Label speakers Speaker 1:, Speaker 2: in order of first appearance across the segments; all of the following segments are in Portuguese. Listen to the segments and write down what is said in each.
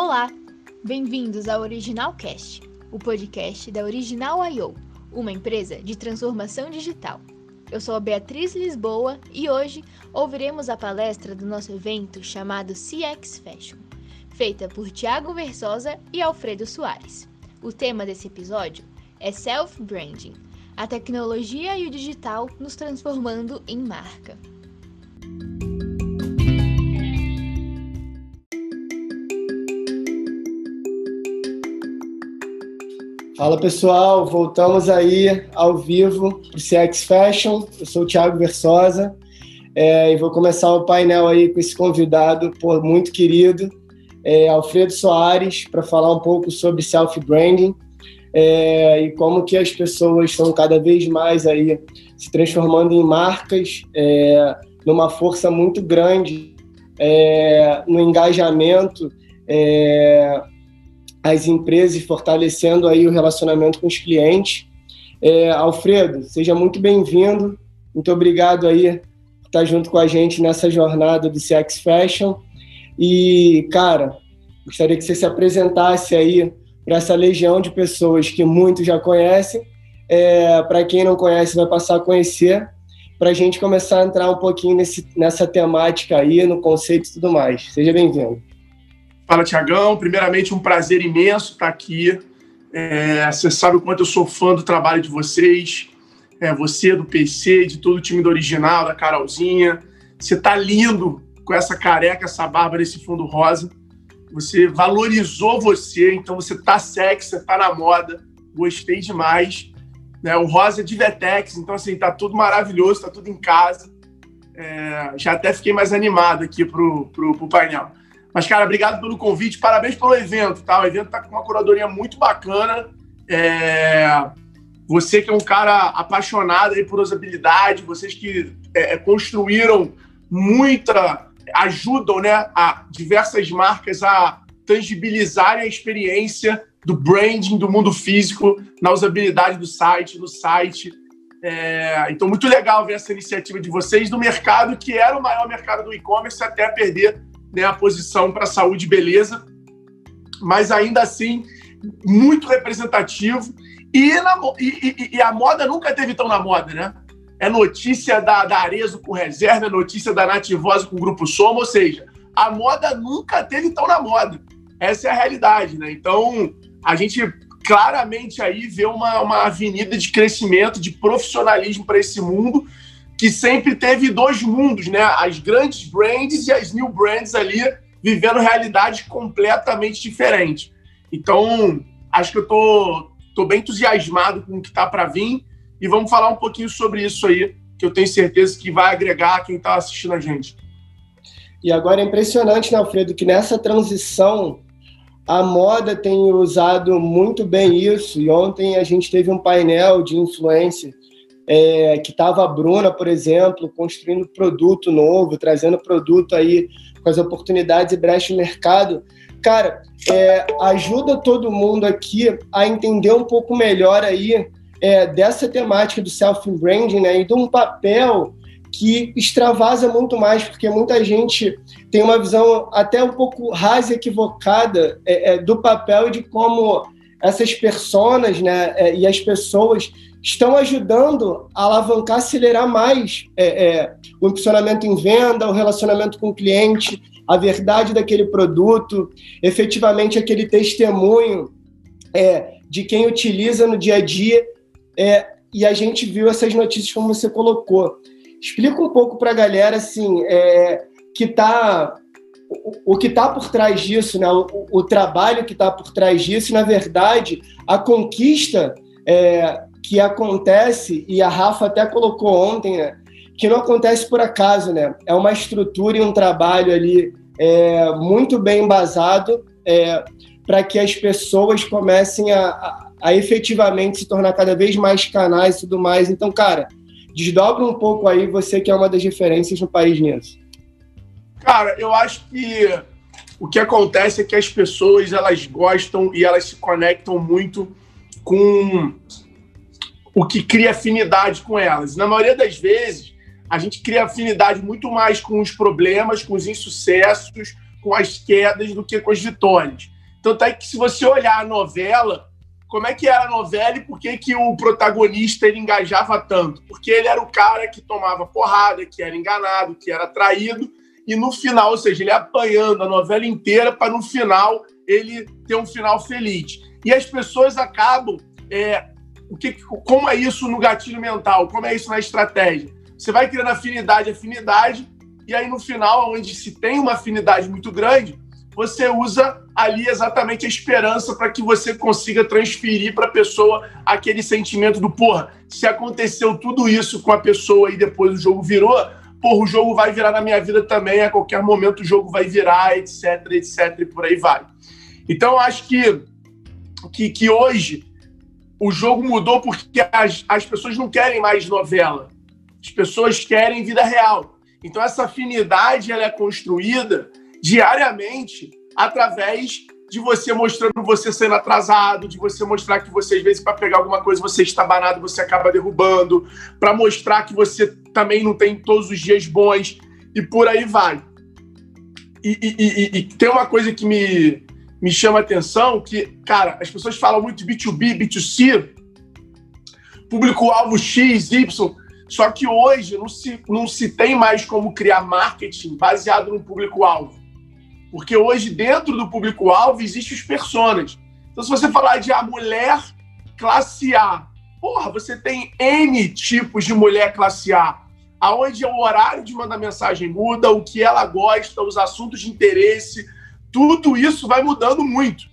Speaker 1: Olá, bem-vindos ao Original Cast, o podcast da Original I.O., uma empresa de transformação digital. Eu sou a Beatriz Lisboa e hoje ouviremos a palestra do nosso evento chamado CX Fashion, feita por Tiago Versosa e Alfredo Soares. O tema desse episódio é Self-Branding, a tecnologia e o digital nos transformando em marca.
Speaker 2: Fala pessoal, voltamos aí ao vivo para o CX Fashion. Eu sou o Thiago Versosa é, e vou começar o painel aí com esse convidado pô, muito querido, é, Alfredo Soares, para falar um pouco sobre self-branding é, e como que as pessoas estão cada vez mais aí se transformando em marcas é, numa força muito grande é, no engajamento é, as empresas e fortalecendo aí o relacionamento com os clientes. É, Alfredo, seja muito bem-vindo. Muito obrigado aí por estar junto com a gente nessa jornada do CX Fashion. E, cara, gostaria que você se apresentasse aí para essa legião de pessoas que muitos já conhecem. É, para quem não conhece, vai passar a conhecer, para a gente começar a entrar um pouquinho nesse, nessa temática aí, no conceito e tudo mais. Seja bem-vindo.
Speaker 3: Fala, Tiagão. Primeiramente, um prazer imenso estar aqui. É, você sabe o quanto eu sou fã do trabalho de vocês. É, você, do PC, de todo o time do original, da Carolzinha. Você tá lindo com essa careca, essa barba nesse fundo rosa. Você valorizou você, então você tá sexy, você tá na moda. Gostei demais. Né, o rosa é de Vetex, então assim, tá tudo maravilhoso, tá tudo em casa. É, já até fiquei mais animado aqui pro, pro, pro painel. Mas, cara, obrigado pelo convite, parabéns pelo evento, tá? O evento tá com uma curadoria muito bacana. É... Você que é um cara apaixonado aí por usabilidade, vocês que é, é, construíram muita, ajudam, né, a diversas marcas a tangibilizarem a experiência do branding do mundo físico na usabilidade do site, no site. É, então, muito legal ver essa iniciativa de vocês no mercado que era o maior mercado do e-commerce até perder né, a posição para saúde e beleza, mas ainda assim muito representativo. E, na, e, e, a moda nunca teve tão na moda, né? É notícia da, da Arezo com reserva, é notícia da Nativosa com Grupo Soma, ou seja, a moda nunca teve tão na moda. Essa é a realidade, né? Então, a gente claramente aí vê uma, uma avenida de crescimento, de profissionalismo para esse mundo que sempre teve dois mundos, né? As grandes brands e as new brands ali vivendo realidades completamente diferentes. Então, acho que eu tô, tô bem entusiasmado com o que tá para vir e vamos falar um pouquinho sobre isso aí, que eu tenho certeza que vai agregar quem está assistindo a gente.
Speaker 2: E agora é impressionante, né, Alfredo, que nessa transição a moda tem usado muito bem isso. E ontem a gente teve um painel de influência é, que estava a Bruna, por exemplo, construindo produto novo, trazendo produto aí com as oportunidades e brecha no mercado. Cara, é, ajuda todo mundo aqui a entender um pouco melhor aí é, dessa temática do self-branding né, e de um papel que extravasa muito mais, porque muita gente tem uma visão até um pouco rasa e equivocada é, é, do papel e de como essas personas né, é, e as pessoas estão ajudando a alavancar, acelerar mais é, é, o impulsionamento em venda, o relacionamento com o cliente, a verdade daquele produto, efetivamente aquele testemunho é, de quem utiliza no dia a dia. É, e a gente viu essas notícias como você colocou. Explica um pouco para a galera assim, é, que está o, que está por trás disso, né? o, o trabalho que está por trás disso, na verdade, a conquista é, que acontece, e a Rafa até colocou ontem, né, que não acontece por acaso, né? É uma estrutura e um trabalho ali é, muito bem embasado é, para que as pessoas comecem a, a, a, efetivamente se tornar cada vez mais canais e tudo mais. Então, cara, desdobra um pouco aí, você que é uma das referências no país nisso.
Speaker 3: Cara, eu acho que o que acontece é que as pessoas elas gostam e elas se conectam muito com o que cria afinidade com elas. Na maioria das vezes, a gente cria afinidade muito mais com os problemas, com os insucessos, com as quedas do que com as vitórias. Tanto é que se você olhar a novela, como é que era a novela e por que, que o protagonista ele engajava tanto? Porque ele era o cara que tomava porrada, que era enganado, que era traído, e no final, ou seja, ele apanhando a novela inteira para no final ele ter um final feliz. E as pessoas acabam. É, o que, como é isso no gatilho mental? Como é isso na estratégia? Você vai criando afinidade, afinidade, e aí no final, onde se tem uma afinidade muito grande, você usa ali exatamente a esperança para que você consiga transferir para a pessoa aquele sentimento do porra, se aconteceu tudo isso com a pessoa e depois o jogo virou, porra, o jogo vai virar na minha vida também, a qualquer momento o jogo vai virar, etc, etc, e por aí vai. Então acho que, que, que hoje o jogo mudou porque as, as pessoas não querem mais novela, as pessoas querem vida real. Então essa afinidade ela é construída diariamente através de você mostrando você sendo atrasado, de você mostrar que você, às vezes, para pegar alguma coisa, você está banado, você acaba derrubando, para mostrar que você também não tem todos os dias bons, e por aí vai. E, e, e, e tem uma coisa que me, me chama a atenção, que, cara, as pessoas falam muito B2B, B2C, público-alvo X, Y, só que hoje não se, não se tem mais como criar marketing baseado no público-alvo. Porque hoje, dentro do público-alvo, existem os personas. Então, se você falar de a mulher classe A, porra, você tem N tipos de mulher classe A. Aonde o horário de mandar mensagem muda, o que ela gosta, os assuntos de interesse, tudo isso vai mudando muito.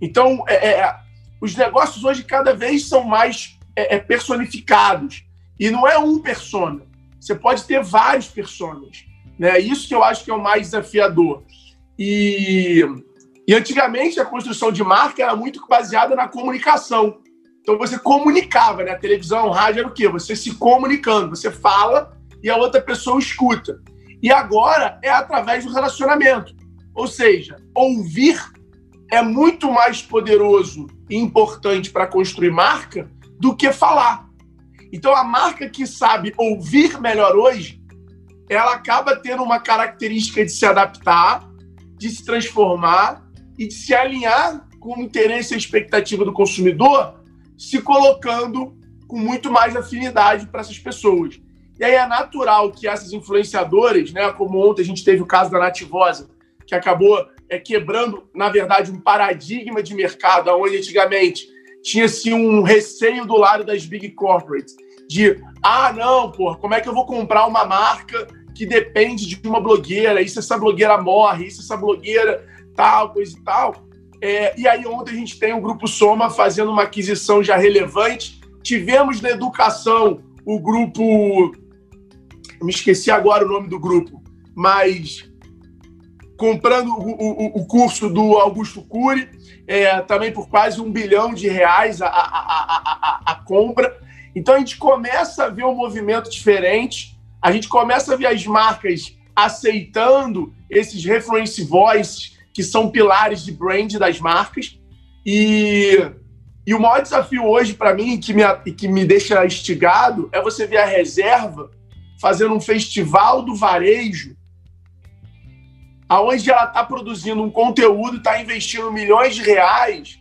Speaker 3: Então, é, é, os negócios hoje cada vez são mais é, é personificados. E não é um persona. Você pode ter vários personas. Né? Isso que eu acho que é o mais desafiador. E, e antigamente a construção de marca era muito baseada na comunicação. Então você comunicava, né? A televisão, rádio era o quê? Você se comunicando, você fala e a outra pessoa escuta. E agora é através do relacionamento. Ou seja, ouvir é muito mais poderoso e importante para construir marca do que falar. Então a marca que sabe ouvir melhor hoje, ela acaba tendo uma característica de se adaptar de se transformar e de se alinhar com o interesse e a expectativa do consumidor, se colocando com muito mais afinidade para essas pessoas. E aí é natural que essas influenciadoras, né, como ontem a gente teve o caso da Nativosa, que acabou é, quebrando, na verdade, um paradigma de mercado, onde antigamente tinha-se um receio do lado das big corporates, de, ah, não, pô, como é que eu vou comprar uma marca que depende de uma blogueira, e se essa blogueira morre, e se essa blogueira tal, coisa e tal. É, e aí ontem a gente tem o Grupo Soma fazendo uma aquisição já relevante. Tivemos na educação o grupo. Me esqueci agora o nome do grupo, mas comprando o, o, o curso do Augusto Cury, é, também por quase um bilhão de reais a, a, a, a, a compra. Então a gente começa a ver um movimento diferente a gente começa a ver as marcas aceitando esses reference voices que são pilares de brand das marcas. E, e o maior desafio hoje para mim, que me, que me deixa instigado, é você ver a reserva fazendo um festival do varejo, aonde ela está produzindo um conteúdo, está investindo milhões de reais,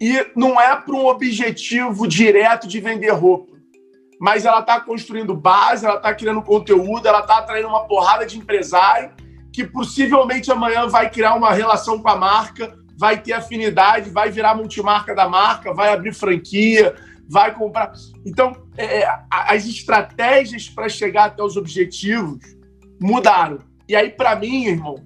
Speaker 3: e não é para um objetivo direto de vender roupa mas ela está construindo base, ela está criando conteúdo, ela está atraindo uma porrada de empresário que possivelmente amanhã vai criar uma relação com a marca, vai ter afinidade, vai virar multimarca da marca, vai abrir franquia, vai comprar. Então, é, é as estratégias para chegar até os objetivos mudaram. E aí, para mim, irmão,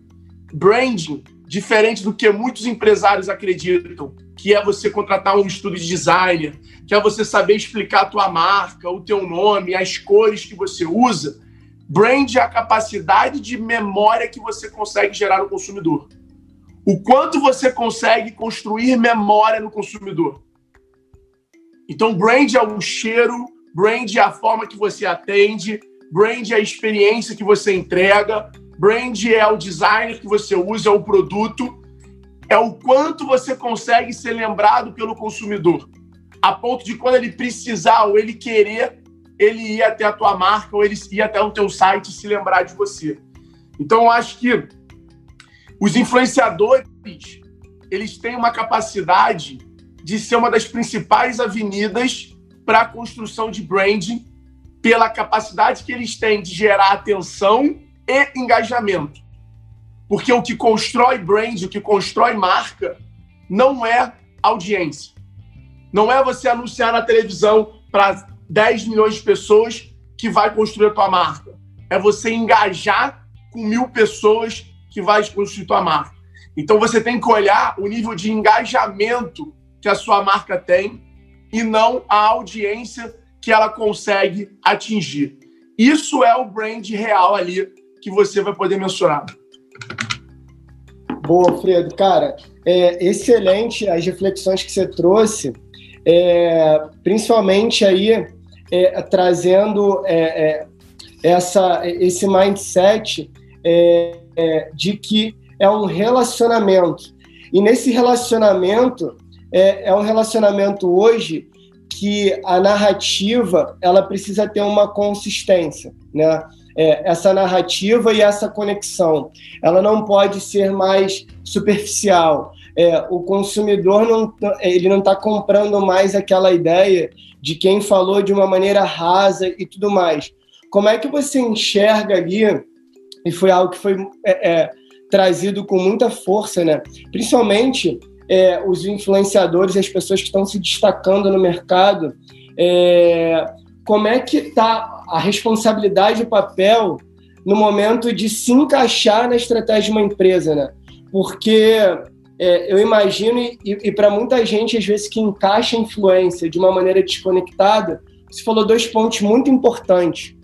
Speaker 3: branding, diferente do que muitos empresários acreditam, que é você contratar um estudo de designer, que é você saber explicar a tua marca, o teu nome, as cores que você usa. Brand é a capacidade de memória que você consegue gerar no consumidor. O quanto você consegue construir memória no consumidor. Então, brand é o cheiro, brand é a forma que você atende, brand é a experiência que você entrega, brand é o designer que você usa, é o produto, é o quanto você consegue ser lembrado pelo consumidor a ponto de quando ele precisar ou ele querer, ele ir até a tua marca ou ele ir até o teu site se lembrar de você. Então, eu acho que Os influenciadores, eles têm uma capacidade de ser uma das principais avenidas para a construção de branding, pela capacidade que eles têm de gerar atenção e engajamento. Porque o que constrói brand, o que constrói marca, não é audiência. Não é você anunciar na televisão para 10 milhões de pessoas que vai construir a tua marca. É você engajar com mil pessoas que vai construir a tua marca. Então você tem que olhar o nível de engajamento que a sua marca tem e não a audiência que ela consegue atingir. Isso é o brand real ali que você vai poder mensurar.
Speaker 2: Boa, Fredo. Cara, é excelente as reflexões que você trouxe, é, principalmente aí é, trazendo é, é essa, esse mindset é, de que é um relacionamento. E nesse relacionamento, é, é um relacionamento hoje que a narrativa ela precisa ter uma consistência, né? É, essa narrativa e essa conexão, ela não pode ser mais superficial. É, o consumidor não ele não está comprando mais aquela ideia de quem falou de uma maneira rasa e tudo mais. Como é que você enxerga ali? E foi algo que foi é, é trazido com muita força, né? Principalmente é, os influenciadores, as pessoas que estão se destacando no mercado, é, como é que está a responsabilidade e o papel no momento de se encaixar na estratégia de uma empresa, né? Porque é, eu imagino, e, e para muita gente, às vezes, que encaixa influência de uma maneira desconectada, você falou dois pontos muito importantes.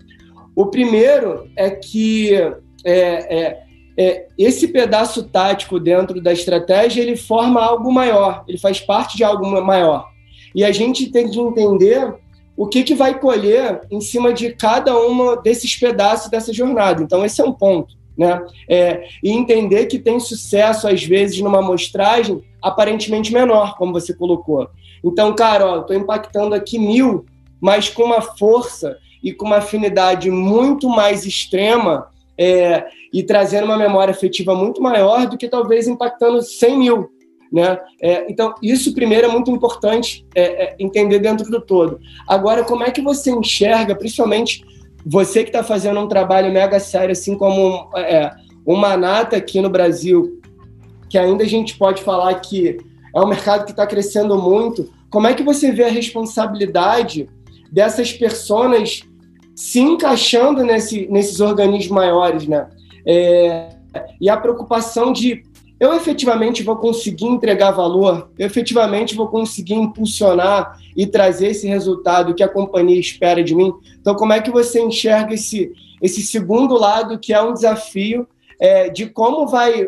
Speaker 2: O primeiro é que é, é, é, esse pedaço tático dentro da estratégia ele forma algo maior, ele faz parte de algo maior. E a gente tem que entender o que, que vai colher em cima de cada um desses pedaços dessa jornada. Então, esse é um ponto. Né? É, e entender que tem sucesso, às vezes, numa amostragem aparentemente menor, como você colocou. Então, cara, estou impactando aqui mil, mas com uma força e com uma afinidade muito mais extrema é, e trazendo uma memória afetiva muito maior do que talvez impactando 100 mil. Né? É, então, isso primeiro é muito importante é, é, entender dentro do todo. Agora, como é que você enxerga, principalmente você que está fazendo um trabalho mega sério, assim como é, o Manata aqui no Brasil, que ainda a gente pode falar que é um mercado que está crescendo muito, como é que você vê a responsabilidade dessas pessoas se encaixando nesse, nesses organismos maiores, né? É, e a preocupação de eu efetivamente vou conseguir entregar valor, eu efetivamente vou conseguir impulsionar e trazer esse resultado que a companhia espera de mim. Então, como é que você enxerga esse, esse segundo lado, que é um desafio é, de como vai,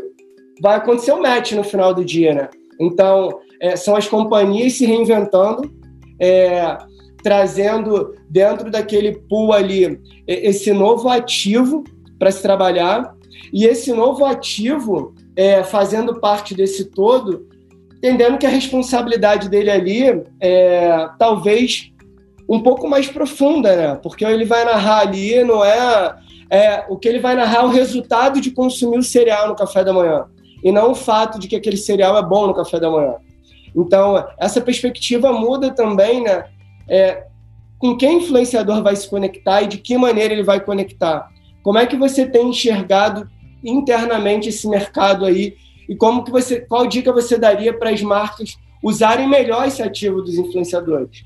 Speaker 2: vai acontecer o match no final do dia, né? Então, é, são as companhias se reinventando, é, trazendo dentro daquele pool ali esse novo ativo para se trabalhar, e esse novo ativo é, fazendo parte desse todo, entendendo que a responsabilidade dele ali é talvez um pouco mais profunda, né? Porque ele vai narrar ali, não é, é o que ele vai narrar é o resultado de consumir o cereal no café da manhã e não o fato de que aquele cereal é bom no café da manhã. Então, essa perspectiva muda também, né? É, com quem influenciador vai se conectar e de que maneira ele vai conectar. Como é que você tem enxergado internamente esse mercado aí e como que você, qual dica você daria para as marcas usarem melhor esse ativo dos influenciadores?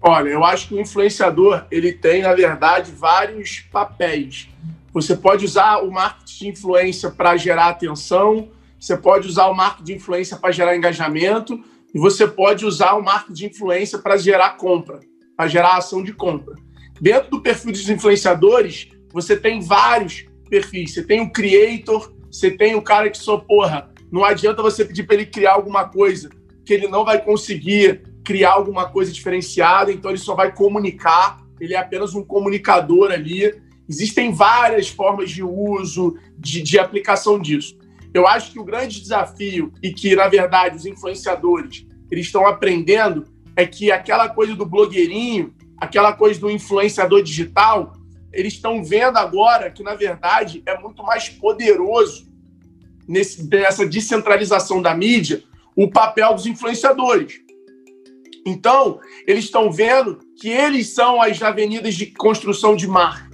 Speaker 3: Olha, eu acho que o influenciador ele tem na verdade vários papéis. Você pode usar o marketing de influência para gerar atenção, você pode usar o marketing de influência para gerar engajamento e você pode usar o marketing de influência para gerar compra, para gerar ação de compra. Dentro do perfil dos influenciadores, você tem vários perfis. Você tem o creator, você tem o cara que só, porra, não adianta você pedir para ele criar alguma coisa, que ele não vai conseguir criar alguma coisa diferenciada, então ele só vai comunicar, ele é apenas um comunicador ali. Existem várias formas de uso, de, de aplicação disso. Eu acho que o grande desafio, e que, na verdade, os influenciadores eles estão aprendendo, é que aquela coisa do blogueirinho, aquela coisa do influenciador digital, eles estão vendo agora que, na verdade, é muito mais poderoso nesse, nessa descentralização da mídia, o papel dos influenciadores. Então, eles estão vendo que eles são as avenidas de construção de marca,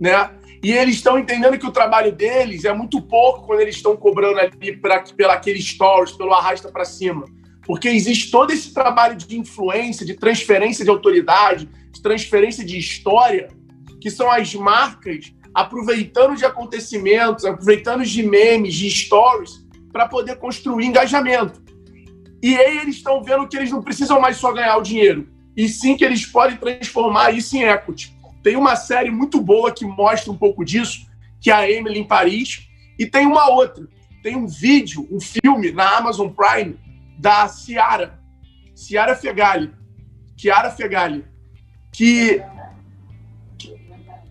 Speaker 3: né? E eles estão entendendo que o trabalho deles é muito pouco quando eles estão cobrando ali pra, pela aquele stories, pelo arrasta para cima. Porque existe todo esse trabalho de influência, de transferência de autoridade, de transferência de história, que são as marcas aproveitando de acontecimentos, aproveitando de memes, de stories, para poder construir engajamento. E aí eles estão vendo que eles não precisam mais só ganhar o dinheiro, e sim que eles podem transformar isso em equity. Tem uma série muito boa que mostra um pouco disso, que é a Emily em Paris, e tem uma outra. Tem um vídeo, um filme na Amazon Prime da Ciara, Ciara Fegali, Chiara Fegali, que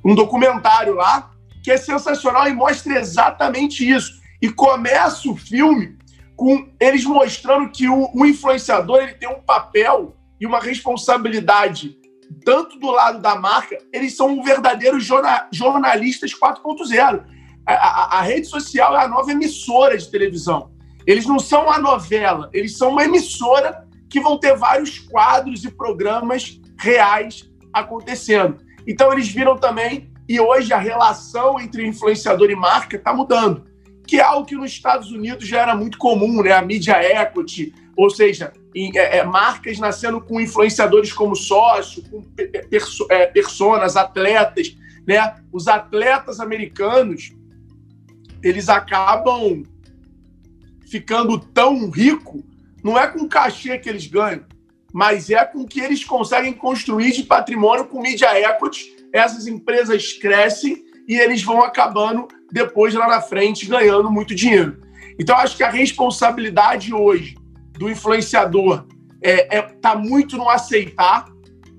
Speaker 3: um documentário lá que é sensacional e mostra exatamente isso. E começa o filme com eles mostrando que o, o influenciador ele tem um papel e uma responsabilidade tanto do lado da marca, eles são verdadeiros jorna, jornalistas 4.0. A, a, a, rede social é a nova emissora de televisão. Eles não são uma novela, eles são uma emissora que vão ter vários quadros e programas reais acontecendo. Então eles viram também, e hoje a relação entre influenciador e marca está mudando, que é algo que nos Estados Unidos já era muito comum, né? A mídia equity, ou seja, em, é, é, marcas nascendo com influenciadores como sócio, com perso, é, personas, atletas, né? Os atletas americanos, eles acabam ficando tão rico, não é com o cachê que eles ganham, mas é com que eles conseguem construir de patrimônio com mídia equity. Essas empresas crescem e eles vão acabando depois lá na frente ganhando muito dinheiro. Então acho que a responsabilidade hoje do influenciador é, é tá muito no aceitar,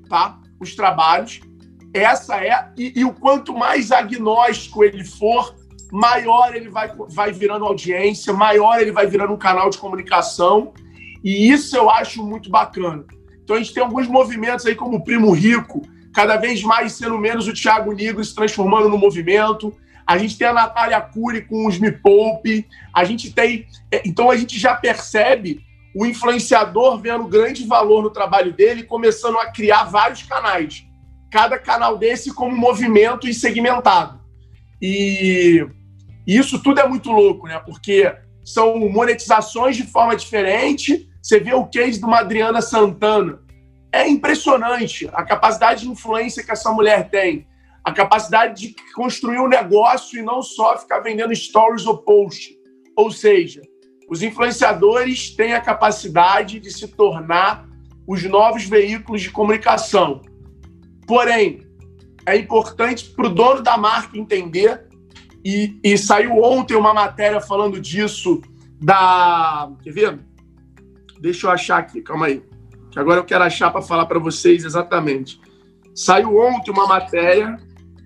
Speaker 3: tá, os trabalhos. Essa é e, e o quanto mais agnóstico ele for, maior ele vai, vai virando audiência, maior ele vai virando um canal de comunicação e isso eu acho muito bacana. Então a gente tem alguns movimentos aí, como o Primo Rico, cada vez mais sendo menos o Thiago Negro se transformando no movimento. A gente tem a Natália Cury com os Me Poupe. A gente tem. É, então a gente já percebe o influenciador vendo grande valor no trabalho dele, começando a criar vários canais. Cada canal desse como movimento e segmentado. E isso tudo é muito louco, né? Porque são monetizações de forma diferente, você vê o case de uma Adriana Santana. É impressionante a capacidade de influência que essa mulher tem, a capacidade de construir um negócio e não só ficar vendendo stories ou post. Ou seja, os influenciadores têm a capacidade de se tornar os novos veículos de comunicação. Porém, é importante para o dono da marca entender, e, e, saiu ontem uma matéria falando disso da. Quer ver? Deixa eu achar aqui, calma aí. Que agora eu quero achar para falar para vocês exatamente. Saiu ontem uma matéria,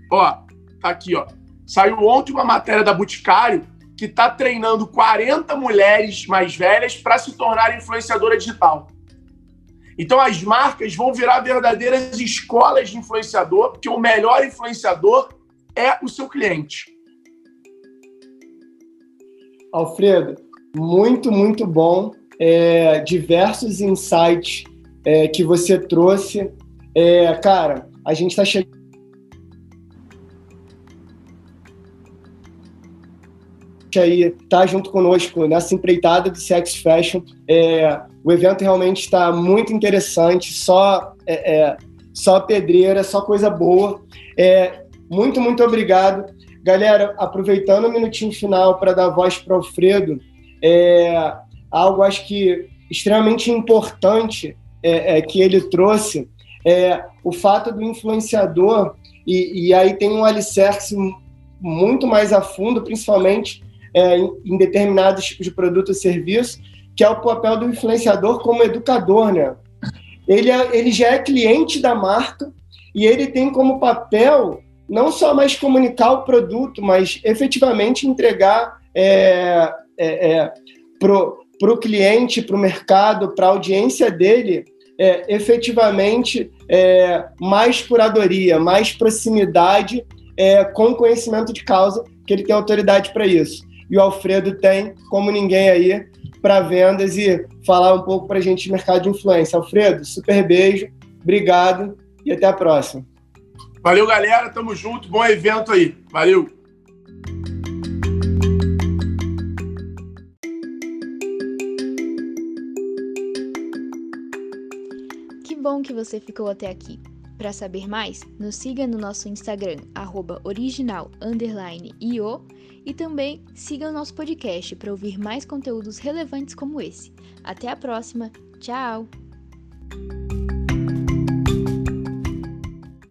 Speaker 3: ó, tá aqui, ó. Saiu ontem uma matéria da Boticário que está treinando 40 mulheres mais velhas para se tornar influenciadora digital. Então as marcas vão virar verdadeiras escolas de influenciador, porque o melhor influenciador é o seu cliente.
Speaker 2: Alfredo, muito, muito bom é, diversos insights é, que você trouxe. É, cara, a gente está chegando. aí tá junto conosco nessa empreitada do Sex Fashion. É, o evento realmente está muito interessante, só é, é, só pedreira, só coisa boa. Muito, muito obrigado. Galera, aproveitando o minutinho final para dar voz para o Alfredo, é, algo acho que extremamente importante é, é, que ele trouxe é o fato do influenciador, e, e, aí tem um alicerce muito mais a fundo, principalmente é, em, em, determinados tipos de produto ou serviço, que é o papel do influenciador como educador, né? Ele, é, ele já é cliente da marca e ele tem como papel não só mais comunicar o produto, mas efetivamente entregar é, é, é para o cliente, para o mercado, para a audiência dele, é, efetivamente é, mais curadoria, mais proximidade é, com conhecimento de causa, que ele tem autoridade para isso. e o Alfredo tem, como ninguém aí, para vendas e falar um pouco para a gente de mercado de influência. Alfredo, super beijo, obrigado e até a próxima.
Speaker 3: Valeu, galera. Tamo junto. Bom evento aí. Valeu.
Speaker 1: Que bom que você ficou até aqui. Para saber mais, nos siga no nosso Instagram, original_io e também siga o nosso podcast para ouvir mais conteúdos relevantes como esse. Até a próxima. Tchau!